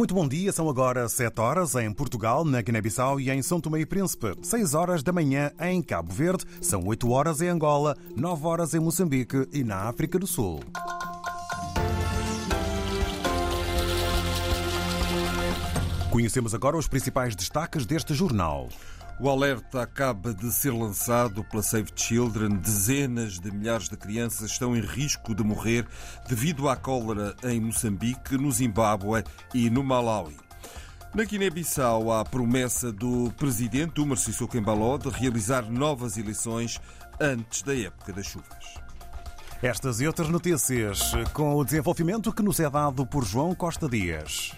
Muito bom dia, são agora 7 horas em Portugal, na Guiné-Bissau e em São Tomé e Príncipe, 6 horas da manhã em Cabo Verde, são 8 horas em Angola, 9 horas em Moçambique e na África do Sul. Conhecemos agora os principais destaques deste jornal. O alerta acaba de ser lançado pela Save Children. Dezenas de milhares de crianças estão em risco de morrer devido à cólera em Moçambique, no Zimbábue e no Malawi. Na Guiné-Bissau, há a promessa do presidente Umar Sissoko Embaló de realizar novas eleições antes da época das chuvas. Estas e outras notícias com o desenvolvimento que nos é dado por João Costa Dias.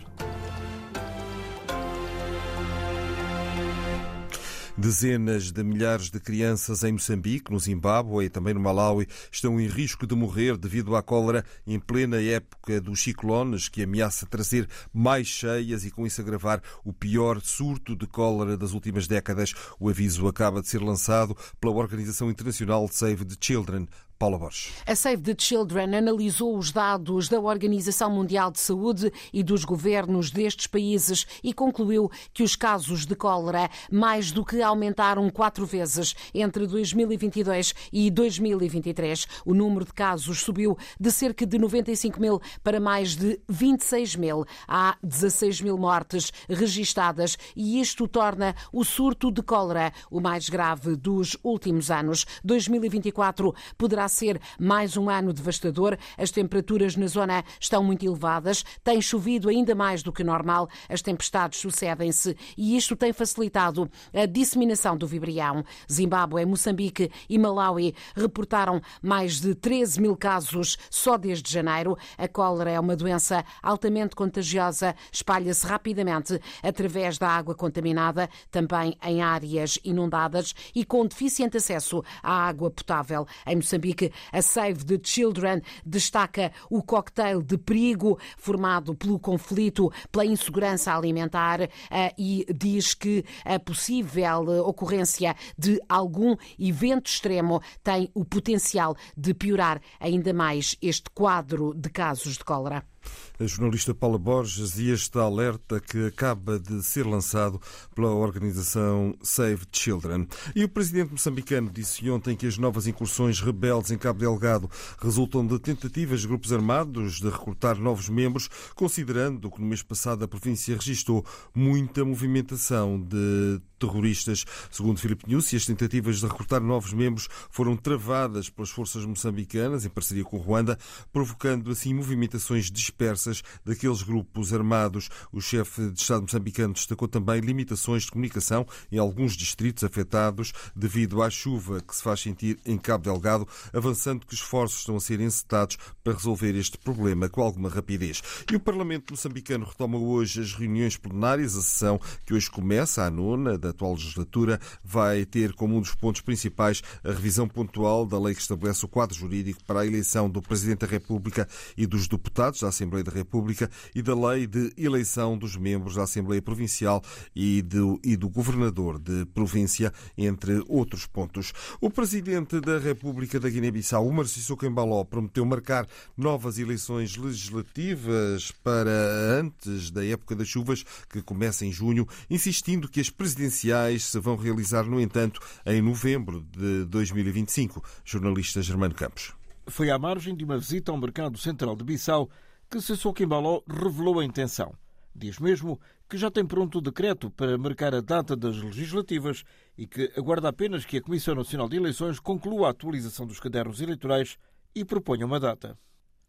Dezenas de milhares de crianças em Moçambique, no Zimbábue e também no Malawi estão em risco de morrer devido à cólera em plena época dos ciclones, que ameaça trazer mais cheias e com isso agravar o pior surto de cólera das últimas décadas. O aviso acaba de ser lançado pela Organização Internacional Save the Children. Paula Borges. A Save the Children analisou os dados da Organização Mundial de Saúde e dos governos destes países e concluiu que os casos de cólera mais do que aumentaram quatro vezes entre 2022 e 2023. O número de casos subiu de cerca de 95 mil para mais de 26 mil. Há 16 mil mortes registadas e isto torna o surto de cólera o mais grave dos últimos anos. 2024 poderá ser mais um ano devastador. As temperaturas na zona estão muito elevadas, tem chovido ainda mais do que normal, as tempestades sucedem-se e isto tem facilitado a disseminação do vibrião. Zimbábue, Moçambique e Malawi reportaram mais de 13 mil casos só desde janeiro. A cólera é uma doença altamente contagiosa, espalha-se rapidamente através da água contaminada, também em áreas inundadas e com deficiente acesso à água potável. Em Moçambique, a Save the Children destaca o cocktail de perigo formado pelo conflito, pela insegurança alimentar eh, e diz que a possível ocorrência de algum evento extremo tem o potencial de piorar ainda mais este quadro de casos de cólera a jornalista Paula Borges e este alerta que acaba de ser lançado pela organização Save Children. E o presidente moçambicano disse ontem que as novas incursões rebeldes em Cabo Delgado resultam de tentativas de grupos armados de recrutar novos membros, considerando que no mês passado a província registrou muita movimentação de terroristas. Segundo Filipe Nussi, as tentativas de recrutar novos membros foram travadas pelas forças moçambicanas, em parceria com Ruanda, provocando assim movimentações dispersas daqueles grupos armados. O chefe de Estado moçambicano destacou também limitações de comunicação em alguns distritos afetados devido à chuva que se faz sentir em Cabo Delgado, avançando que esforços estão a ser encetados para resolver este problema com alguma rapidez. E o Parlamento moçambicano retoma hoje as reuniões plenárias, a sessão que hoje começa, à nona da atual legislatura vai ter como um dos pontos principais a revisão pontual da lei que estabelece o quadro jurídico para a eleição do Presidente da República e dos deputados da Assembleia da República e da lei de eleição dos membros da Assembleia Provincial e do, e do Governador de Província, entre outros pontos. O Presidente da República da Guiné-Bissau, Umar Sissoko Embaló, prometeu marcar novas eleições legislativas para antes da época das chuvas, que começa em junho, insistindo que as presidenciais se vão realizar, no entanto, em novembro de 2025. Jornalista Germano Campos. Foi à margem de uma visita ao mercado central de Bissau que Sissoko Embaló revelou a intenção. Diz mesmo que já tem pronto o decreto para marcar a data das legislativas e que aguarda apenas que a Comissão Nacional de Eleições conclua a atualização dos cadernos eleitorais e proponha uma data.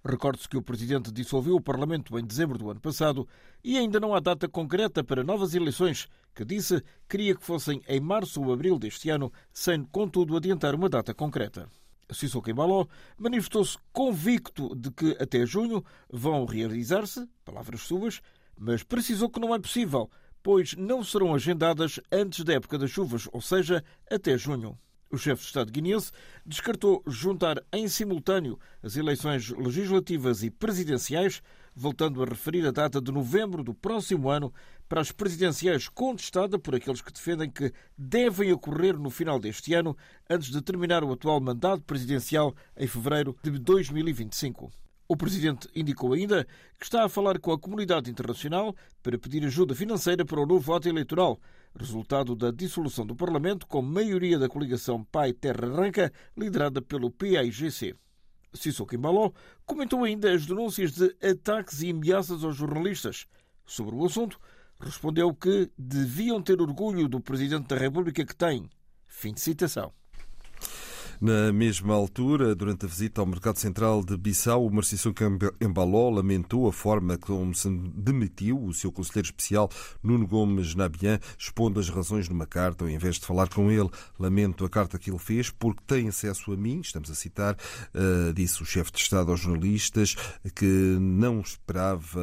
Recorde-se que o Presidente dissolveu o Parlamento em dezembro do ano passado e ainda não há data concreta para novas eleições, que disse queria que fossem em março ou abril deste ano, sem, contudo, adiantar uma data concreta. Sissoko Embaló manifestou-se convicto de que até junho vão realizar-se, palavras suas, mas precisou que não é possível, pois não serão agendadas antes da época das chuvas, ou seja, até junho. O chefe de Estado guineense descartou juntar em simultâneo as eleições legislativas e presidenciais, voltando a referir a data de novembro do próximo ano para as presidenciais contestada por aqueles que defendem que devem ocorrer no final deste ano, antes de terminar o atual mandato presidencial em fevereiro de 2025. O presidente indicou ainda que está a falar com a comunidade internacional para pedir ajuda financeira para o novo ato eleitoral, resultado da dissolução do Parlamento com maioria da coligação Pai Terra Arranca, liderada pelo PAIGC. Sissoko Embaló comentou ainda as denúncias de ataques e ameaças aos jornalistas. Sobre o assunto, respondeu que deviam ter orgulho do Presidente da República que têm. Fim de citação. Na mesma altura, durante a visita ao Mercado Central de Bissau, o Marciso Embaló lamentou a forma como se demitiu o seu conselheiro especial Nuno Gomes Nabian, expondo as razões numa carta, ao invés de falar com ele. Lamento a carta que ele fez porque tem acesso a mim, estamos a citar, uh, disse o chefe de Estado aos jornalistas, que não esperava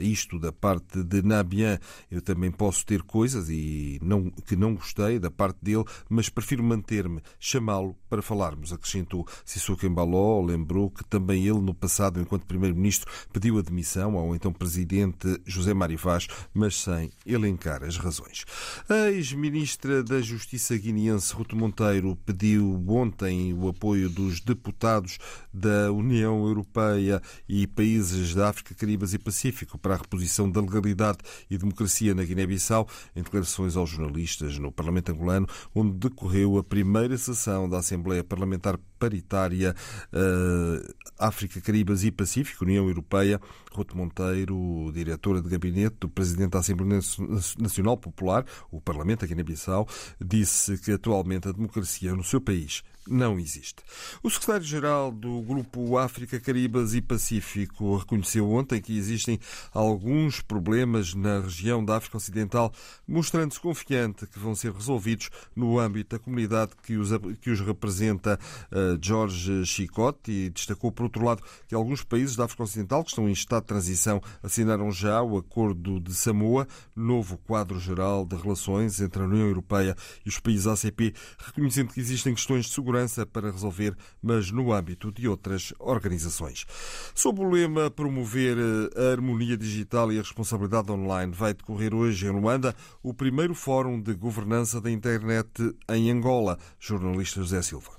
isto da parte de Nabian. Eu também posso ter coisas e não, que não gostei da parte dele, mas prefiro manter-me, chamá-lo para falarmos, acrescentou Sissoko Embaló, lembrou que também ele, no passado, enquanto Primeiro-Ministro, pediu a demissão ao então Presidente José Mário Vaz, mas sem elencar as razões. A ex-Ministra da Justiça guineense, Ruto Monteiro, pediu ontem o apoio dos deputados da União Europeia e países da África, Caribas e Pacífico para a reposição da legalidade e democracia na Guiné-Bissau, em declarações aos jornalistas no Parlamento angolano, onde decorreu a primeira sessão da Assembleia Parlamentar Paritária uh, África, Caribas e Pacífico, União Europeia, Ruto Monteiro, diretora de gabinete do Presidente da Assembleia Nacional Popular, o Parlamento aqui na Bissau, disse que atualmente a democracia no seu país não existe. O secretário-geral do Grupo África, Caribas e Pacífico reconheceu ontem que existem alguns problemas na região da África Ocidental, mostrando-se confiante que vão ser resolvidos no âmbito da comunidade que os, que os representa uh, Jorge Chicote e destacou, por outro lado, que alguns países da África Ocidental que estão em estado de transição assinaram já o Acordo de Samoa, novo quadro geral de relações entre a União Europeia e os países ACP, reconhecendo que existem questões de segurança segurança para resolver, mas no âmbito de outras organizações. Sob o lema Promover a harmonia digital e a responsabilidade online, vai decorrer hoje em Luanda o primeiro Fórum de Governança da Internet em Angola. Jornalista José Silva.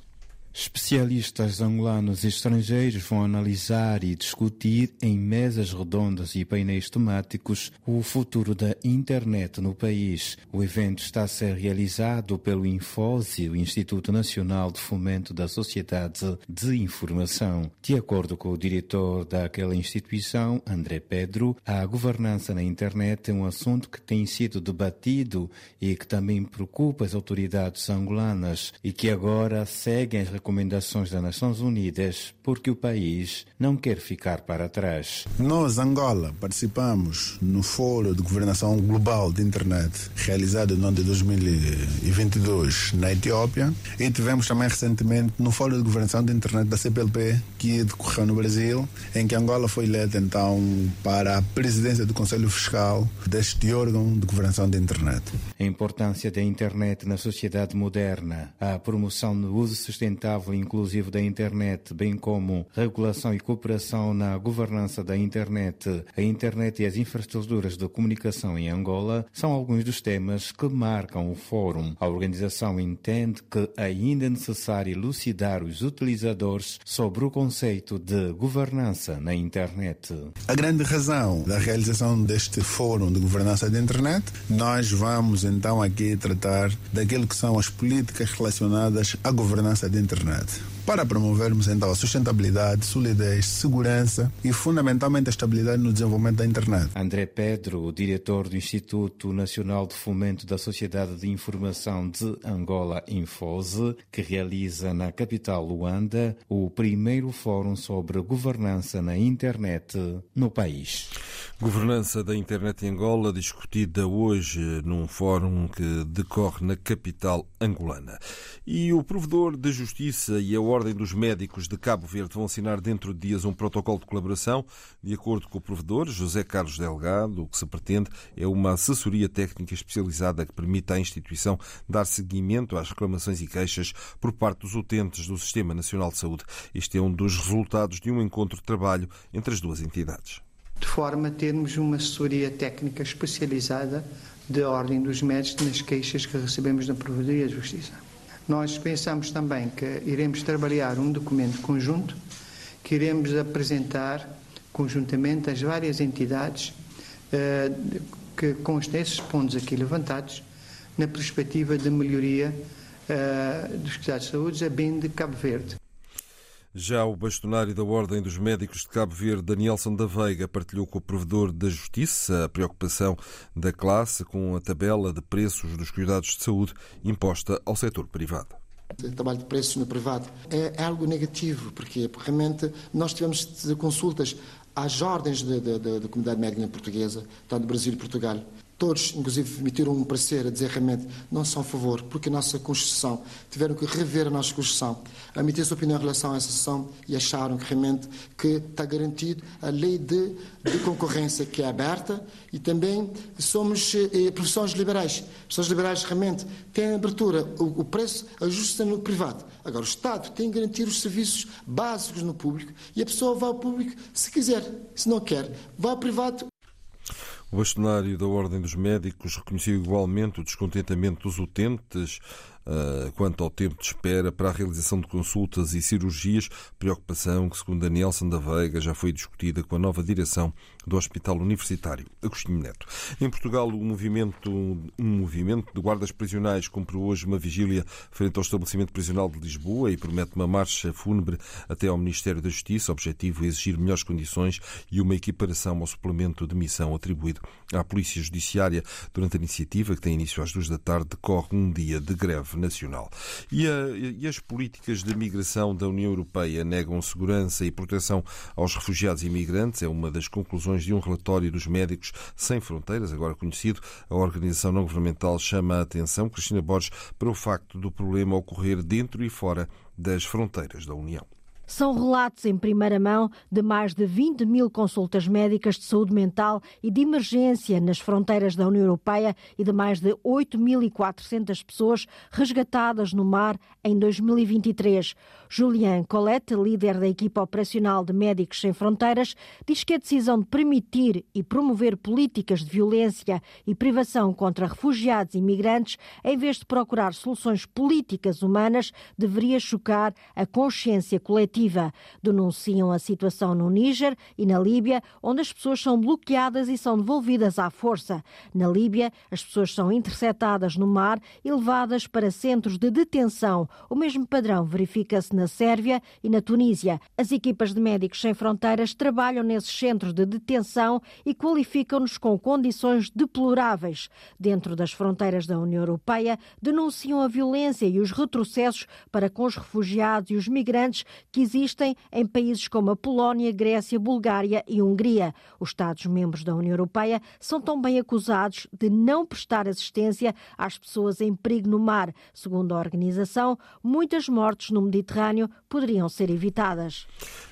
Especialistas angolanos e estrangeiros vão analisar e discutir em mesas redondas e painéis temáticos o futuro da internet no país. O evento está a ser realizado pelo Infose, o Instituto Nacional de Fomento da Sociedade de Informação. De acordo com o diretor daquela instituição, André Pedro, a governança na internet é um assunto que tem sido debatido e que também preocupa as autoridades angolanas e que agora seguem as recomendações das Nações Unidas porque o país não quer ficar para trás. Nós, Angola, participamos no Fórum de Governação Global de Internet, realizado no ano de 2022 na Etiópia, e tivemos também recentemente no Fórum de Governação de Internet da CPLP, que decorreu no Brasil, em que Angola foi eleita então para a presidência do Conselho Fiscal deste órgão de governação de internet. A importância da internet na sociedade moderna, a promoção do uso sustentável e inclusivo da internet, bem como regulação e cooperação na governança da internet, a internet e as infraestruturas de comunicação em Angola são alguns dos temas que marcam o fórum. A organização entende que ainda é necessário elucidar os utilizadores sobre o conceito de governança na internet. A grande razão da realização deste fórum de governança da internet, nós vamos então aqui tratar daquilo que são as políticas relacionadas à governança da internet internet para promovermos então a sustentabilidade, solidez, segurança e fundamentalmente a estabilidade no desenvolvimento da internet. André Pedro, o diretor do Instituto Nacional de Fomento da Sociedade de Informação de Angola, Infose, que realiza na capital Luanda o primeiro fórum sobre governança na internet no país. Governança da internet em Angola discutida hoje num fórum que decorre na capital angolana. E o provedor da Justiça e a Ordem dos Médicos de Cabo Verde vão assinar dentro de dias um protocolo de colaboração. De acordo com o provedor, José Carlos Delgado, o que se pretende é uma assessoria técnica especializada que permita à instituição dar seguimento às reclamações e queixas por parte dos utentes do Sistema Nacional de Saúde. Este é um dos resultados de um encontro de trabalho entre as duas entidades de forma a termos uma assessoria técnica especializada da Ordem dos Médicos nas queixas que recebemos da Provedoria de Justiça. Nós pensamos também que iremos trabalhar um documento conjunto que iremos apresentar conjuntamente às várias entidades eh, que constem esses pontos aqui levantados na perspectiva de melhoria uh, dos cuidados de saúde, a bem de Cabo Verde. Já o bastonário da Ordem dos Médicos de Cabo Verde, Danielson da Veiga, partilhou com o provedor da Justiça a preocupação da classe com a tabela de preços dos cuidados de saúde imposta ao setor privado. O trabalho de preços no privado é algo negativo, porque realmente nós tivemos consultas às ordens da comunidade médica portuguesa, tanto do Brasil e Portugal, Todos, inclusive, emitiram um parecer a dizer realmente não são a favor, porque a nossa Constituição, tiveram que rever a nossa Constituição, emitir sua opinião em relação a essa sessão e acharam que realmente que está garantido a lei de, de concorrência que é aberta e também somos eh, profissões liberais. Profissões liberais realmente têm abertura, o, o preço ajusta no privado. Agora, o Estado tem que garantir os serviços básicos no público e a pessoa vai ao público se quiser, se não quer, vai ao privado o bastonário da Ordem dos Médicos reconheceu igualmente o descontentamento dos utentes uh, quanto ao tempo de espera para a realização de consultas e cirurgias, preocupação que, segundo Danielson da Veiga, já foi discutida com a nova direção do Hospital Universitário Agostinho Neto. Em Portugal, o movimento, um movimento de guardas prisionais cumpriu hoje uma vigília frente ao estabelecimento prisional de Lisboa e promete uma marcha fúnebre até ao Ministério da Justiça. Objetivo é exigir melhores condições e uma equiparação ao suplemento de missão atribuído à Polícia Judiciária. Durante a iniciativa, que tem início às duas da tarde, decorre um dia de greve nacional. E, a, e as políticas de migração da União Europeia negam segurança e proteção aos refugiados e imigrantes. É uma das conclusões de um relatório dos Médicos Sem Fronteiras, agora conhecido. A organização não governamental chama a atenção, Cristina Borges, para o facto do problema ocorrer dentro e fora das fronteiras da União. São relatos em primeira mão de mais de 20 mil consultas médicas de saúde mental e de emergência nas fronteiras da União Europeia e de mais de 8.400 pessoas resgatadas no mar em 2023. Julian Colette, líder da equipa operacional de Médicos Sem Fronteiras, diz que a decisão de permitir e promover políticas de violência e privação contra refugiados e imigrantes, em vez de procurar soluções políticas humanas, deveria chocar a consciência coletiva. Denunciam a situação no Níger e na Líbia, onde as pessoas são bloqueadas e são devolvidas à força. Na Líbia, as pessoas são interceptadas no mar e levadas para centros de detenção. O mesmo padrão verifica-se na Sérvia e na Tunísia. As equipas de Médicos Sem Fronteiras trabalham nesses centros de detenção e qualificam-nos com condições deploráveis. Dentro das fronteiras da União Europeia, denunciam a violência e os retrocessos para com os refugiados e os migrantes que existem em países como a Polónia, Grécia, Bulgária e Hungria. Os Estados-membros da União Europeia são também acusados de não prestar assistência às pessoas em perigo no mar. Segundo a organização, muitas mortes no Mediterrâneo poderiam ser evitadas.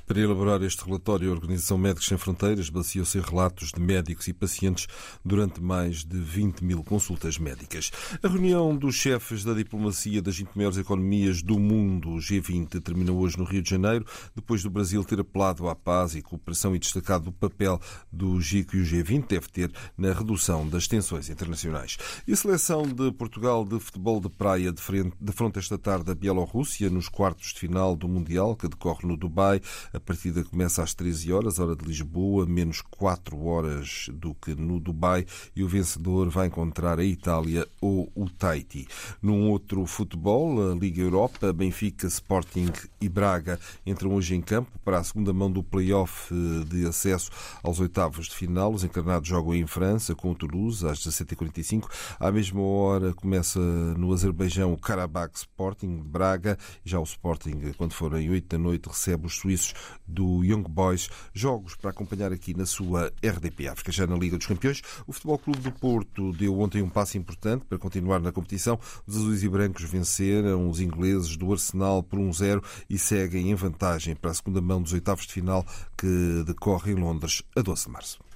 Para elaborar este relatório, a Organização Médicos Sem Fronteiras baseou-se em relatos de médicos e pacientes durante mais de 20 mil consultas médicas. A reunião dos chefes da diplomacia das 20 maiores economias do mundo, G20, terminou hoje no Rio de Janeiro, depois do Brasil ter apelado à paz e cooperação e destacado o papel do GIC e o G20 deve ter na redução das tensões internacionais. E a seleção de Portugal de futebol de praia de frente, de frente esta tarde a Bielorrússia nos quartos de final do Mundial, que decorre no Dubai. A partida começa às 13 horas, hora de Lisboa, menos 4 horas do que no Dubai, e o vencedor vai encontrar a Itália ou o Tahiti. Num outro futebol, a Liga Europa, Benfica, Sporting e Braga entram hoje em campo para a segunda mão do play-off de acesso aos oitavos de final. Os encarnados jogam em França com o Toulouse às 17h45. À mesma hora começa no Azerbaijão o Karabakh Sporting de Braga. Já o Sporting, quando forem 8 da noite, recebe os suíços do Young Boys. Jogos para acompanhar aqui na sua RDP África. Já na Liga dos Campeões, o Futebol Clube do Porto deu ontem um passo importante para continuar na competição. Os azuis e brancos venceram os ingleses do Arsenal por 1-0 e seguem em vantagem para a segunda mão dos oitavos de final que decorre em Londres a 12 de março.